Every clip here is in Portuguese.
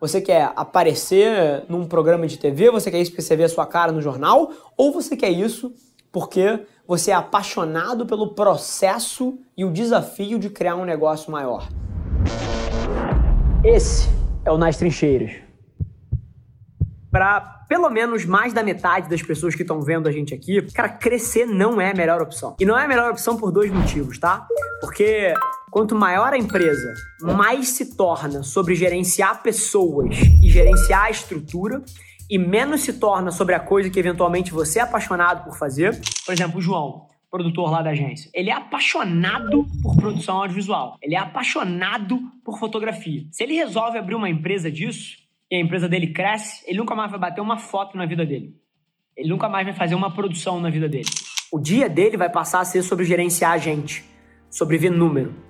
Você quer aparecer num programa de TV? Você quer isso porque você vê a sua cara no jornal? Ou você quer isso porque você é apaixonado pelo processo e o desafio de criar um negócio maior? Esse é o Nas Trincheiras. Para pelo menos mais da metade das pessoas que estão vendo a gente aqui, cara, crescer não é a melhor opção. E não é a melhor opção por dois motivos, tá? Porque quanto maior a empresa, mais se torna sobre gerenciar pessoas e gerenciar a estrutura e menos se torna sobre a coisa que eventualmente você é apaixonado por fazer. Por exemplo, o João, produtor lá da agência. Ele é apaixonado por produção audiovisual. Ele é apaixonado por fotografia. Se ele resolve abrir uma empresa disso, e a empresa dele cresce, ele nunca mais vai bater uma foto na vida dele. Ele nunca mais vai fazer uma produção na vida dele. O dia dele vai passar a ser sobre gerenciar a gente, sobre ver número.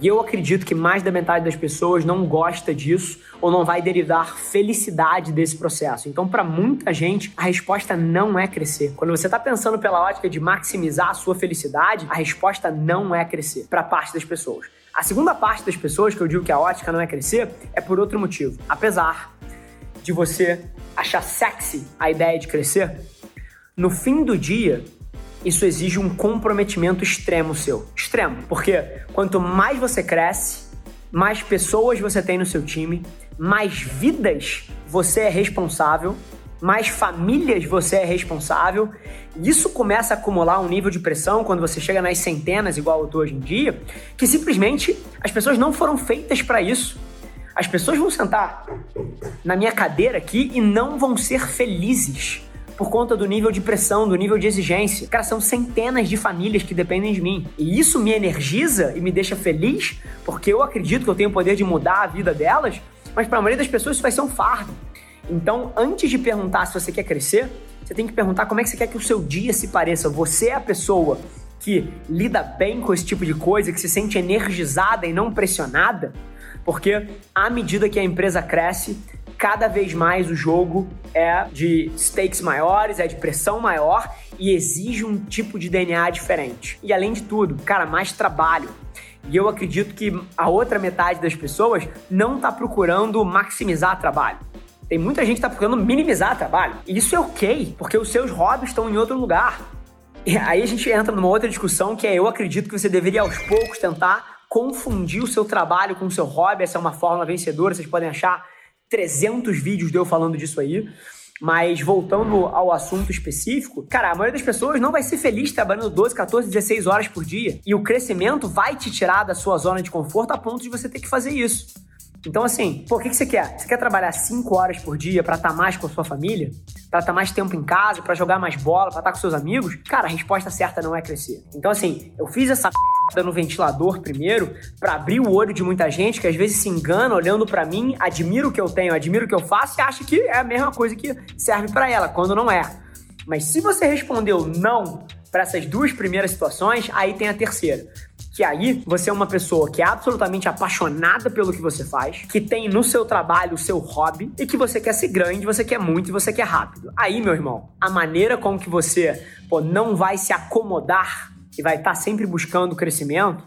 E eu acredito que mais da metade das pessoas não gosta disso ou não vai derivar felicidade desse processo. Então, para muita gente, a resposta não é crescer. Quando você está pensando pela ótica de maximizar a sua felicidade, a resposta não é crescer para parte das pessoas. A segunda parte das pessoas que eu digo que a ótica não é crescer é por outro motivo. Apesar de você achar sexy a ideia de crescer, no fim do dia, isso exige um comprometimento extremo seu. Extremo. Porque quanto mais você cresce, mais pessoas você tem no seu time, mais vidas você é responsável, mais famílias você é responsável. Isso começa a acumular um nível de pressão quando você chega nas centenas, igual eu tô hoje em dia, que simplesmente as pessoas não foram feitas para isso. As pessoas vão sentar na minha cadeira aqui e não vão ser felizes por conta do nível de pressão, do nível de exigência. Cara, são centenas de famílias que dependem de mim. E isso me energiza e me deixa feliz, porque eu acredito que eu tenho o poder de mudar a vida delas, mas para a maioria das pessoas isso vai ser um fardo. Então, antes de perguntar se você quer crescer, você tem que perguntar como é que você quer que o seu dia se pareça. Você é a pessoa que lida bem com esse tipo de coisa, que se sente energizada e não pressionada? Porque à medida que a empresa cresce, cada vez mais o jogo é de stakes maiores, é de pressão maior e exige um tipo de DNA diferente. E além de tudo, cara, mais trabalho. E eu acredito que a outra metade das pessoas não está procurando maximizar trabalho. Tem muita gente que está procurando minimizar trabalho. E isso é ok, porque os seus hobbies estão em outro lugar. E aí a gente entra numa outra discussão que é eu acredito que você deveria aos poucos tentar confundir o seu trabalho com o seu hobby. Essa é uma fórmula vencedora. Vocês podem achar 300 vídeos de eu falando disso aí. Mas voltando ao assunto específico, cara, a maioria das pessoas não vai ser feliz trabalhando 12, 14, 16 horas por dia. E o crescimento vai te tirar da sua zona de conforto a ponto de você ter que fazer isso. Então, assim, pô, o que, que você quer? Você quer trabalhar 5 horas por dia para estar tá mais com a sua família? Para estar tá mais tempo em casa, para jogar mais bola, para estar tá com seus amigos? Cara, a resposta certa não é crescer. Então, assim, eu fiz essa no ventilador primeiro para abrir o olho de muita gente que às vezes se engana olhando para mim, admira o que eu tenho, admira o que eu faço e acha que é a mesma coisa que serve para ela, quando não é. Mas se você respondeu não para essas duas primeiras situações, aí tem a terceira que aí você é uma pessoa que é absolutamente apaixonada pelo que você faz, que tem no seu trabalho o seu hobby e que você quer ser grande, você quer muito e você quer rápido. Aí, meu irmão, a maneira como que você pô, não vai se acomodar vai estar tá sempre buscando crescimento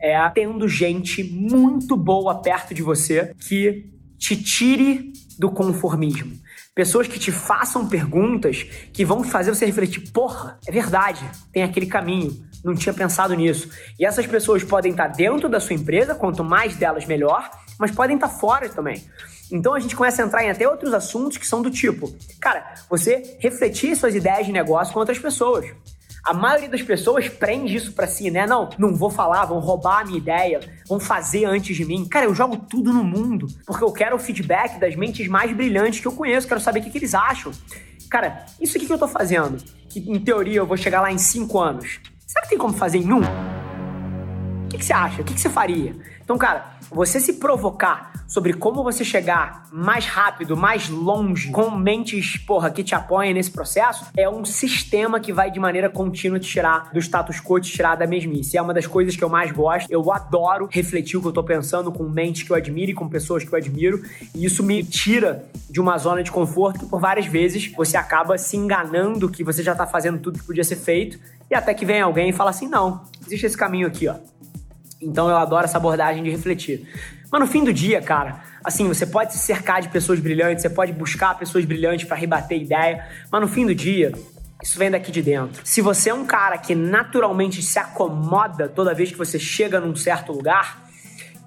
é tendo gente muito boa perto de você que te tire do conformismo. Pessoas que te façam perguntas que vão fazer você refletir: porra, é verdade, tem aquele caminho não tinha pensado nisso. E essas pessoas podem estar dentro da sua empresa, quanto mais delas, melhor, mas podem estar fora também. Então a gente começa a entrar em até outros assuntos que são do tipo, cara, você refletir suas ideias de negócio com outras pessoas. A maioria das pessoas prende isso para si, né? Não, não vou falar, vão roubar a minha ideia, vão fazer antes de mim. Cara, eu jogo tudo no mundo, porque eu quero o feedback das mentes mais brilhantes que eu conheço, quero saber o que, que eles acham. Cara, isso aqui que eu tô fazendo, que em teoria eu vou chegar lá em cinco anos, Será que tem como fazer em um? Que você acha? O que, que você faria? Então, cara, você se provocar sobre como você chegar mais rápido, mais longe, com mentes, porra, que te apoiem nesse processo, é um sistema que vai de maneira contínua te tirar do status quo, te tirar da mesmice. É uma das coisas que eu mais gosto. Eu adoro refletir o que eu tô pensando com mentes que eu admiro e com pessoas que eu admiro. E isso me tira de uma zona de conforto que por várias vezes você acaba se enganando que você já tá fazendo tudo que podia ser feito e até que vem alguém e fala assim: não, existe esse caminho aqui, ó. Então eu adoro essa abordagem de refletir. Mas no fim do dia, cara, assim, você pode se cercar de pessoas brilhantes, você pode buscar pessoas brilhantes para rebater ideia, mas no fim do dia, isso vem daqui de dentro. Se você é um cara que naturalmente se acomoda toda vez que você chega num certo lugar,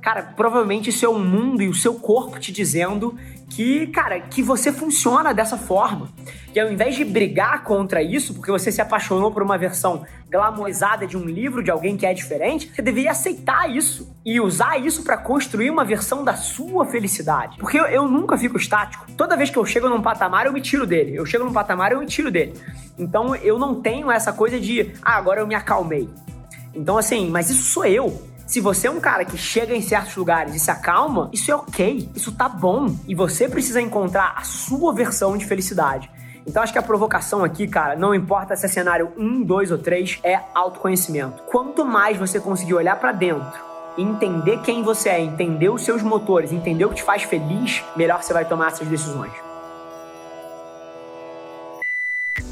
cara, provavelmente isso é o mundo e o seu corpo te dizendo que, cara, que você funciona dessa forma. E ao invés de brigar contra isso, porque você se apaixonou por uma versão glamorizada de um livro de alguém que é diferente, você deveria aceitar isso e usar isso para construir uma versão da sua felicidade. Porque eu, eu, nunca fico estático. Toda vez que eu chego num patamar, eu me tiro dele. Eu chego num patamar, eu me tiro dele. Então eu não tenho essa coisa de, ah, agora eu me acalmei. Então, assim, mas isso sou eu. Se você é um cara que chega em certos lugares e se acalma, isso é ok, isso tá bom. E você precisa encontrar a sua versão de felicidade. Então acho que a provocação aqui, cara, não importa se é cenário 1, 2 ou 3, é autoconhecimento. Quanto mais você conseguir olhar para dentro entender quem você é, entender os seus motores, entender o que te faz feliz, melhor você vai tomar essas decisões.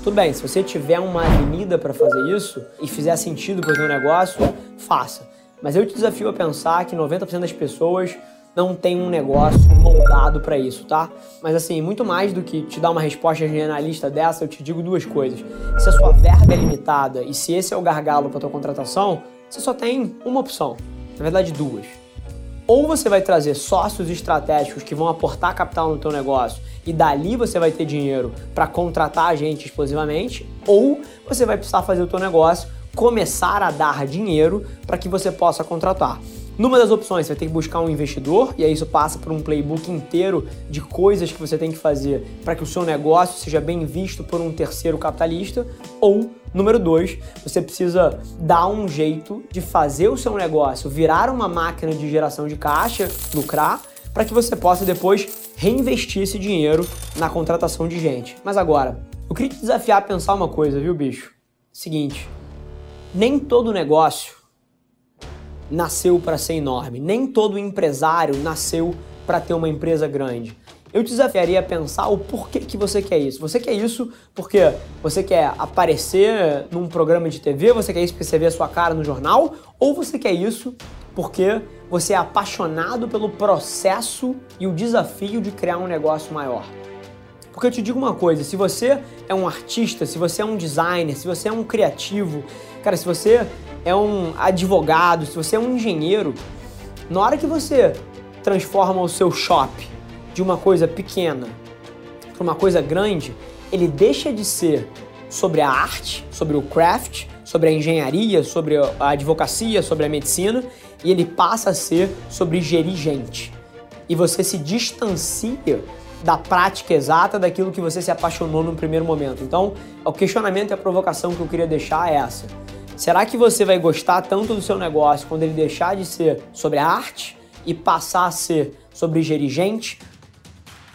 Tudo bem, se você tiver uma avenida para fazer isso e fizer sentido para o seu negócio, faça. Mas eu te desafio a pensar que 90% das pessoas não tem um negócio moldado para isso, tá? Mas assim, muito mais do que te dar uma resposta generalista dessa, eu te digo duas coisas. Se a sua verba é limitada e se esse é o gargalo para tua contratação, você só tem uma opção. Na verdade, duas. Ou você vai trazer sócios estratégicos que vão aportar capital no teu negócio e dali você vai ter dinheiro para contratar a gente exclusivamente, ou você vai precisar fazer o teu negócio começar a dar dinheiro para que você possa contratar. Numa das opções, você vai ter que buscar um investidor, e aí isso passa por um playbook inteiro de coisas que você tem que fazer para que o seu negócio seja bem visto por um terceiro capitalista. Ou, número dois, você precisa dar um jeito de fazer o seu negócio virar uma máquina de geração de caixa, lucrar, para que você possa depois reinvestir esse dinheiro na contratação de gente. Mas agora, eu queria te desafiar a pensar uma coisa, viu, bicho? Seguinte, nem todo negócio nasceu para ser enorme, nem todo empresário nasceu para ter uma empresa grande. Eu te desafiaria a pensar o porquê que você quer isso. Você quer isso porque você quer aparecer num programa de TV, você quer isso porque você vê a sua cara no jornal, ou você quer isso porque você é apaixonado pelo processo e o desafio de criar um negócio maior. Porque eu te digo uma coisa, se você é um artista, se você é um designer, se você é um criativo, cara, se você é um advogado, se você é um engenheiro, na hora que você transforma o seu shop de uma coisa pequena para uma coisa grande, ele deixa de ser sobre a arte, sobre o craft, sobre a engenharia, sobre a advocacia, sobre a medicina, e ele passa a ser sobre gerir gente. E você se distancia da prática exata daquilo que você se apaixonou no primeiro momento. Então, o questionamento e a provocação que eu queria deixar é essa. Será que você vai gostar tanto do seu negócio quando ele deixar de ser sobre a arte e passar a ser sobre gerir gente?